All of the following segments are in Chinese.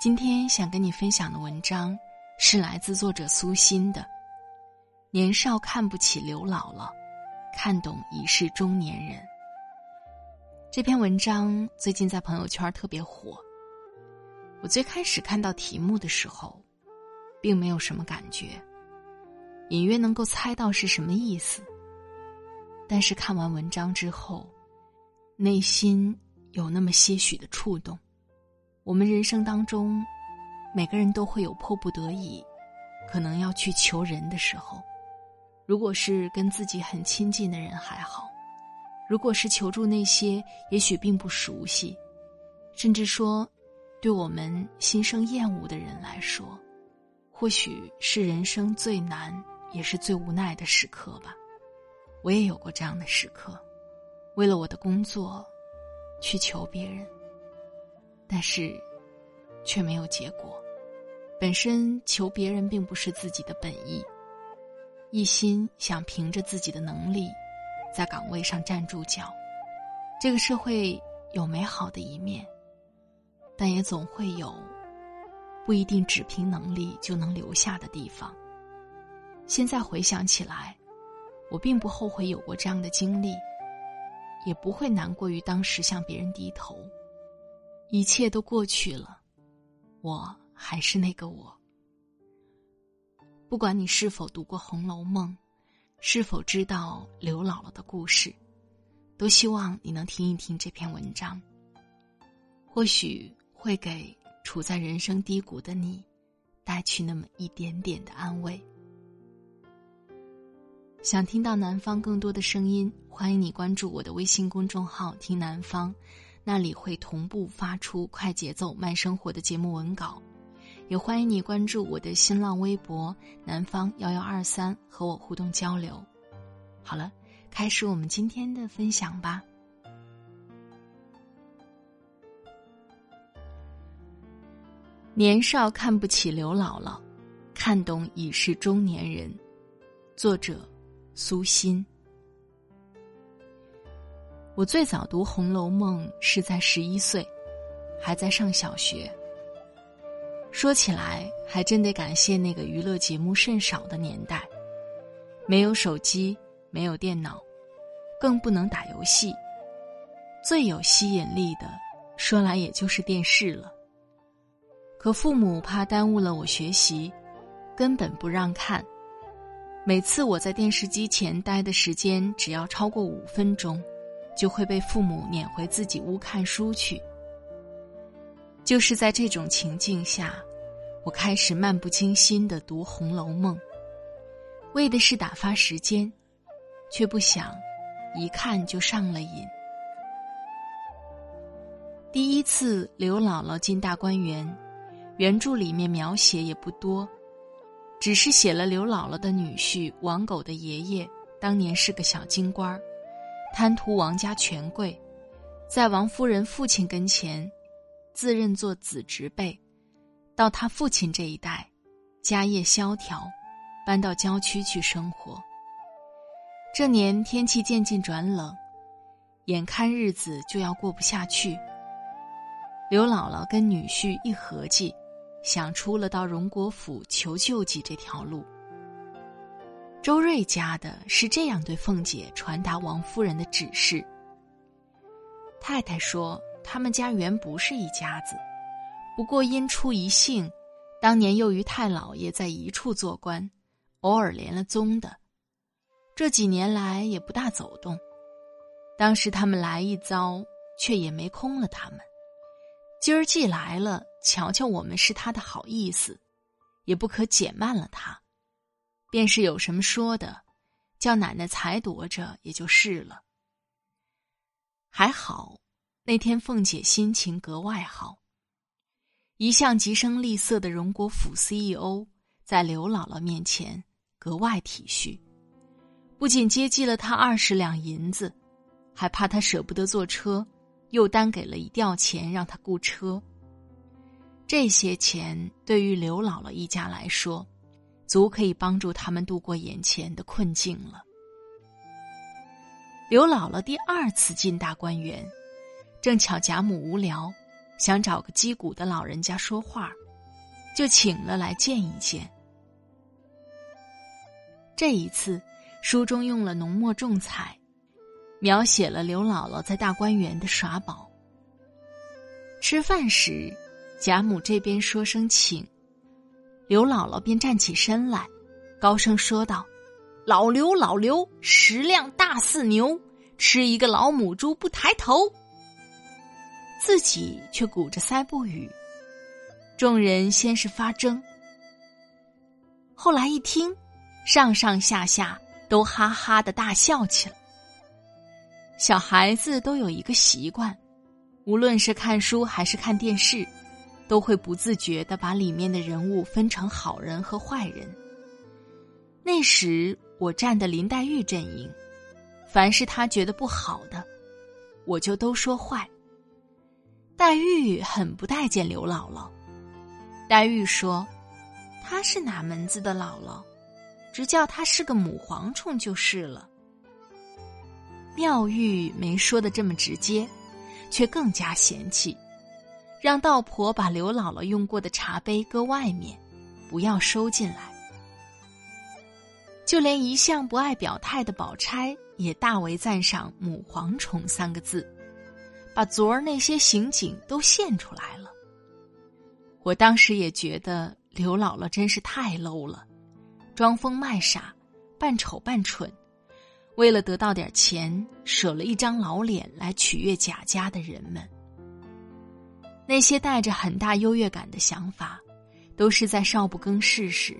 今天想跟你分享的文章，是来自作者苏欣的《年少看不起刘姥姥，看懂已是中年人》。这篇文章最近在朋友圈特别火。我最开始看到题目的时候，并没有什么感觉，隐约能够猜到是什么意思。但是看完文章之后，内心有那么些许的触动。我们人生当中，每个人都会有迫不得已，可能要去求人的时候。如果是跟自己很亲近的人还好，如果是求助那些也许并不熟悉，甚至说对我们心生厌恶的人来说，或许是人生最难也是最无奈的时刻吧。我也有过这样的时刻，为了我的工作，去求别人。但是，却没有结果。本身求别人并不是自己的本意，一心想凭着自己的能力，在岗位上站住脚。这个社会有美好的一面，但也总会有不一定只凭能力就能留下的地方。现在回想起来，我并不后悔有过这样的经历，也不会难过于当时向别人低头。一切都过去了，我还是那个我。不管你是否读过《红楼梦》，是否知道刘姥姥的故事，都希望你能听一听这篇文章。或许会给处在人生低谷的你，带去那么一点点的安慰。想听到南方更多的声音，欢迎你关注我的微信公众号“听南方”。那里会同步发出快节奏慢生活的节目文稿，也欢迎你关注我的新浪微博南方幺幺二三和我互动交流。好了，开始我们今天的分享吧。年少看不起刘姥姥，看懂已是中年人。作者：苏欣。我最早读《红楼梦》是在十一岁，还在上小学。说起来，还真得感谢那个娱乐节目甚少的年代，没有手机，没有电脑，更不能打游戏。最有吸引力的，说来也就是电视了。可父母怕耽误了我学习，根本不让看。每次我在电视机前待的时间只要超过五分钟。就会被父母撵回自己屋看书去。就是在这种情境下，我开始漫不经心的读《红楼梦》，为的是打发时间，却不想一看就上了瘾。第一次刘姥姥进大观园，原著里面描写也不多，只是写了刘姥姥的女婿王狗的爷爷当年是个小京官儿。贪图王家权贵，在王夫人父亲跟前，自认做子侄辈。到他父亲这一代，家业萧条，搬到郊区去生活。这年天气渐渐转冷，眼看日子就要过不下去。刘姥姥跟女婿一合计，想出了到荣国府求救济这条路。周瑞家的是这样对凤姐传达王夫人的指示。太太说：“他们家原不是一家子，不过因出一姓，当年又与太老爷在一处做官，偶尔连了宗的。这几年来也不大走动。当时他们来一遭，却也没空了他们。今儿既来了，瞧瞧我们是他的好意思，也不可减慢了他。便是有什么说的，叫奶奶裁夺着也就是了。还好，那天凤姐心情格外好。一向极声厉色的荣国府 CEO，在刘姥姥面前格外体恤，不仅接济了她二十两银子，还怕她舍不得坐车，又单给了一吊钱让她雇车。这些钱对于刘姥姥一家来说，足可以帮助他们度过眼前的困境了。刘姥姥第二次进大观园，正巧贾母无聊。想找个击鼓的老人家说话，就请了来见一见。这一次，书中用了浓墨重彩，描写了刘姥姥在大观园的耍宝。吃饭时，贾母这边说声请，刘姥姥便站起身来，高声说道：“老刘，老刘，食量大似牛，吃一个老母猪不抬头。”自己却鼓着腮不语，众人先是发怔，后来一听，上上下下都哈哈的大笑起来。小孩子都有一个习惯，无论是看书还是看电视，都会不自觉的把里面的人物分成好人和坏人。那时我站的林黛玉阵营，凡是他觉得不好的，我就都说坏。黛玉很不待见刘姥姥。黛玉说：“她是哪门子的姥姥？只叫她是个母蝗虫就是了。”妙玉没说的这么直接，却更加嫌弃，让道婆把刘姥姥用过的茶杯搁外面，不要收进来。就连一向不爱表态的宝钗，也大为赞赏“母蝗虫”三个字。把昨儿那些刑警都现出来了。我当时也觉得刘姥姥真是太 low 了，装疯卖傻，扮丑扮蠢，为了得到点钱，舍了一张老脸来取悦贾家的人们。那些带着很大优越感的想法，都是在少不更事时，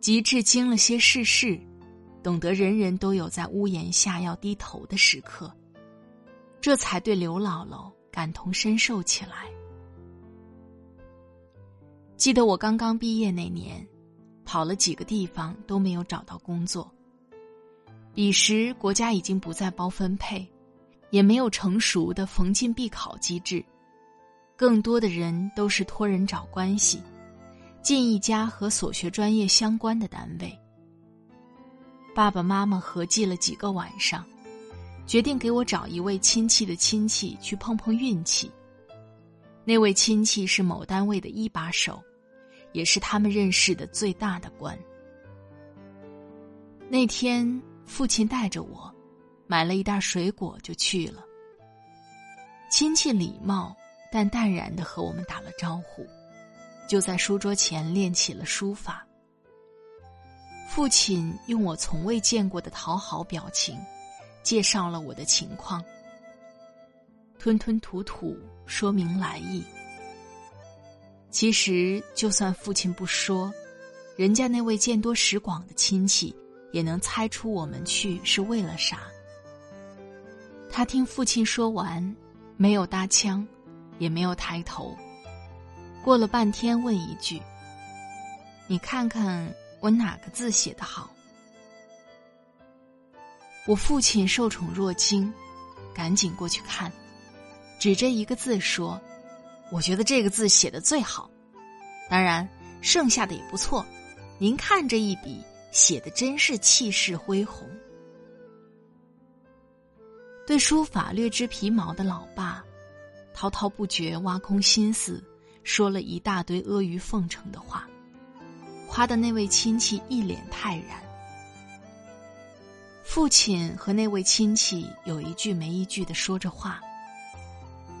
极致经了些世事，懂得人人都有在屋檐下要低头的时刻。这才对刘姥姥感同身受起来。记得我刚刚毕业那年，跑了几个地方都没有找到工作。彼时国家已经不再包分配，也没有成熟的逢进必考机制，更多的人都是托人找关系，进一家和所学专业相关的单位。爸爸妈妈合计了几个晚上。决定给我找一位亲戚的亲戚去碰碰运气。那位亲戚是某单位的一把手，也是他们认识的最大的官。那天，父亲带着我，买了一袋水果就去了。亲戚礼貌但淡然的和我们打了招呼，就在书桌前练起了书法。父亲用我从未见过的讨好表情。介绍了我的情况，吞吞吐吐说明来意。其实，就算父亲不说，人家那位见多识广的亲戚也能猜出我们去是为了啥。他听父亲说完，没有搭腔，也没有抬头，过了半天问一句：“你看看我哪个字写的好？”我父亲受宠若惊，赶紧过去看，指着一个字说：“我觉得这个字写的最好，当然剩下的也不错。您看这一笔写的真是气势恢宏。”对书法略知皮毛的老爸，滔滔不绝挖空心思说了一大堆阿谀奉承的话，夸的那位亲戚一脸泰然。父亲和那位亲戚有一句没一句的说着话，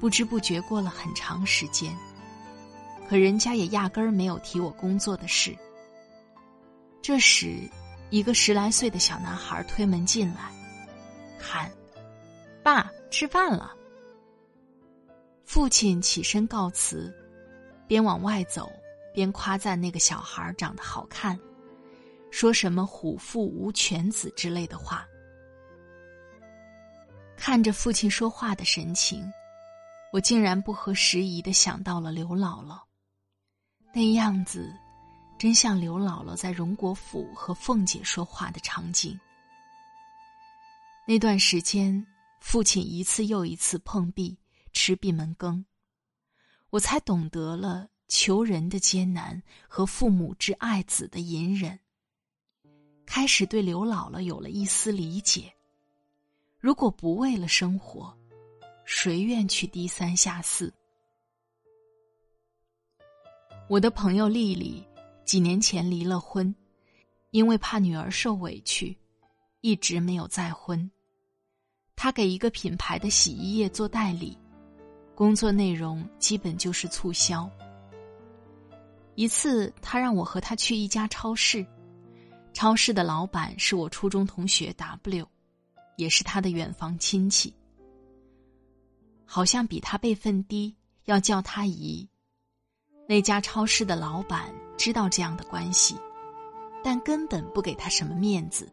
不知不觉过了很长时间，可人家也压根儿没有提我工作的事。这时，一个十来岁的小男孩推门进来，喊：“爸，吃饭了。”父亲起身告辞，边往外走边夸赞那个小孩长得好看，说什么“虎父无犬子”之类的话。看着父亲说话的神情，我竟然不合时宜的想到了刘姥姥。那样子，真像刘姥姥在荣国府和凤姐说话的场景。那段时间，父亲一次又一次碰壁，吃闭门羹，我才懂得了求人的艰难和父母之爱子的隐忍。开始对刘姥姥有了一丝理解。如果不为了生活，谁愿去低三下四？我的朋友丽丽几年前离了婚，因为怕女儿受委屈，一直没有再婚。她给一个品牌的洗衣液做代理，工作内容基本就是促销。一次，他让我和他去一家超市，超市的老板是我初中同学 W，也是他的远房亲戚，好像比他辈分低，要叫他姨。那家超市的老板知道这样的关系，但根本不给他什么面子，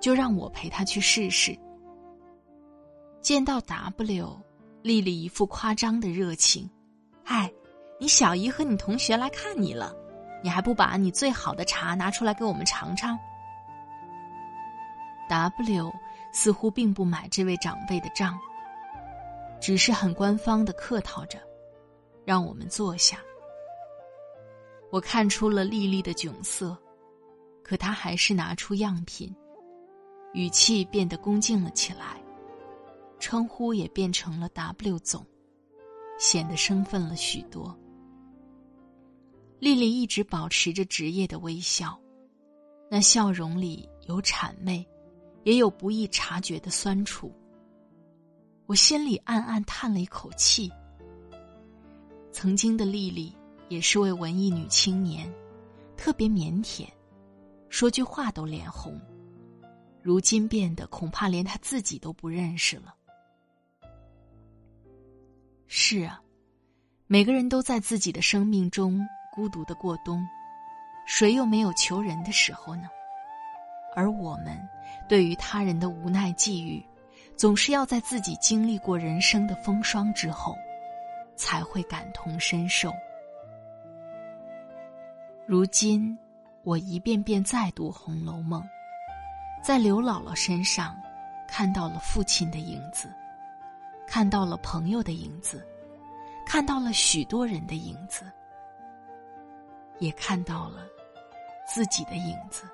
就让我陪他去试试。见到 W，丽丽一副夸张的热情：“嗨，你小姨和你同学来看你了，你还不把你最好的茶拿出来给我们尝尝？”W 似乎并不买这位长辈的账，只是很官方的客套着，让我们坐下。我看出了丽丽的窘色，可她还是拿出样品，语气变得恭敬了起来，称呼也变成了 W 总，显得生分了许多。丽丽一直保持着职业的微笑，那笑容里有谄媚，也有不易察觉的酸楚。我心里暗暗叹了一口气。曾经的丽丽。也是位文艺女青年，特别腼腆，说句话都脸红。如今变得恐怕连她自己都不认识了。是啊，每个人都在自己的生命中孤独的过冬，谁又没有求人的时候呢？而我们对于他人的无奈际遇，总是要在自己经历过人生的风霜之后，才会感同身受。如今，我一遍遍再读《红楼梦》，在刘姥姥身上看到了父亲的影子，看到了朋友的影子，看到了许多人的影子，也看到了自己的影子。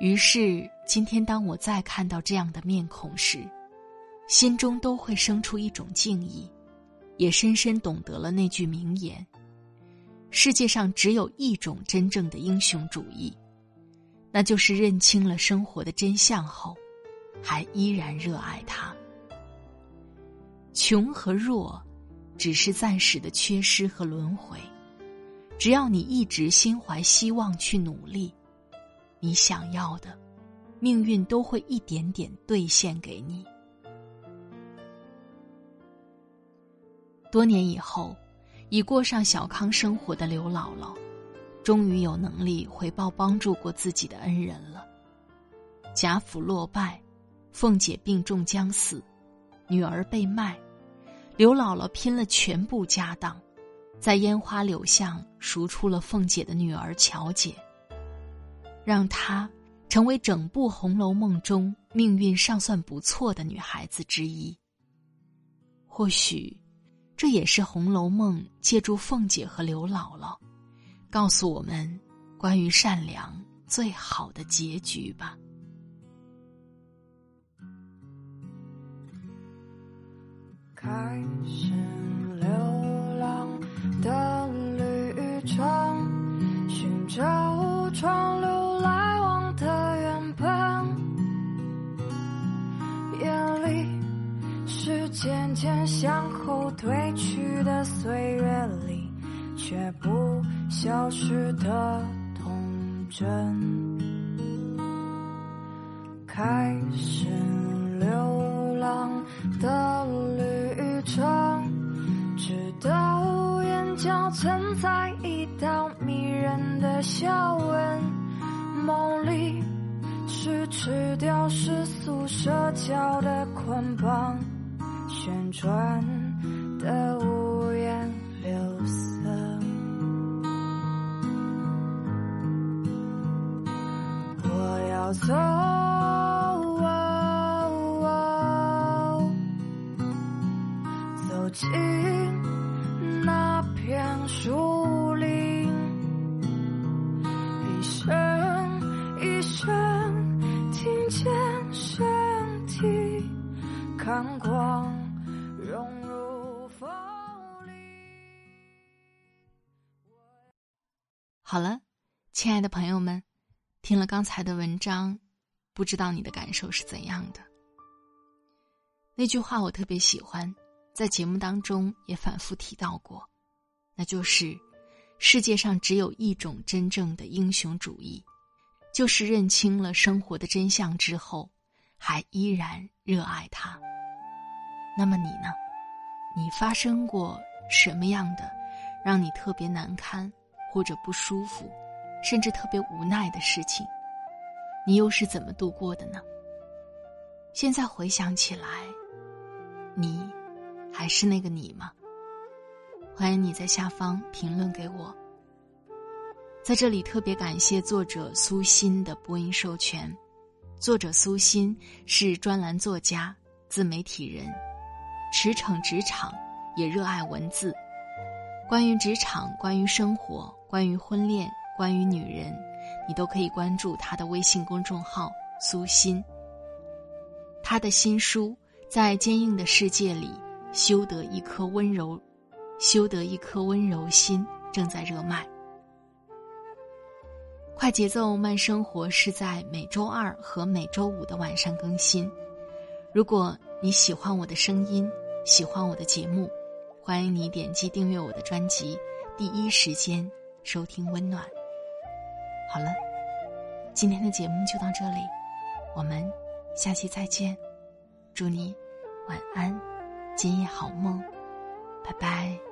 于是，今天当我再看到这样的面孔时，心中都会生出一种敬意，也深深懂得了那句名言。世界上只有一种真正的英雄主义，那就是认清了生活的真相后，还依然热爱它。穷和弱，只是暂时的缺失和轮回。只要你一直心怀希望去努力，你想要的，命运都会一点点兑现给你。多年以后。已过上小康生活的刘姥姥，终于有能力回报帮助过自己的恩人了。贾府落败，凤姐病重将死，女儿被卖，刘姥姥拼了全部家当，在烟花柳巷赎出了凤姐的女儿巧姐，让她成为整部《红楼梦》中命运尚算不错的女孩子之一。或许。这也是《红楼梦》借助凤姐和刘姥姥，告诉我们关于善良最好的结局吧。开始流浪的旅程，寻找川流来往的原本，眼里是渐渐向后退去的岁月里。却不消失的童真。开始流浪的角存在一道迷人的笑纹，梦里是吃掉世俗社交的捆绑，旋转的五颜六色，我要走走。进那片树林，一声一声听见身体看光融入风里。好了，亲爱的朋友们，听了刚才的文章，不知道你的感受是怎样的？那句话我特别喜欢。在节目当中也反复提到过，那就是世界上只有一种真正的英雄主义，就是认清了生活的真相之后，还依然热爱它。那么你呢？你发生过什么样的让你特别难堪或者不舒服，甚至特别无奈的事情？你又是怎么度过的呢？现在回想起来，你。还是那个你吗？欢迎你在下方评论给我。在这里特别感谢作者苏欣的播音授权。作者苏欣是专栏作家、自媒体人，驰骋职场，也热爱文字。关于职场、关于生活、关于婚恋、关于女人，你都可以关注他的微信公众号“苏欣”。他的新书《在坚硬的世界里》。修得一颗温柔，修得一颗温柔心，正在热卖。快节奏慢生活是在每周二和每周五的晚上更新。如果你喜欢我的声音，喜欢我的节目，欢迎你点击订阅我的专辑，第一时间收听温暖。好了，今天的节目就到这里，我们下期再见，祝你晚安。今夜好梦，拜拜。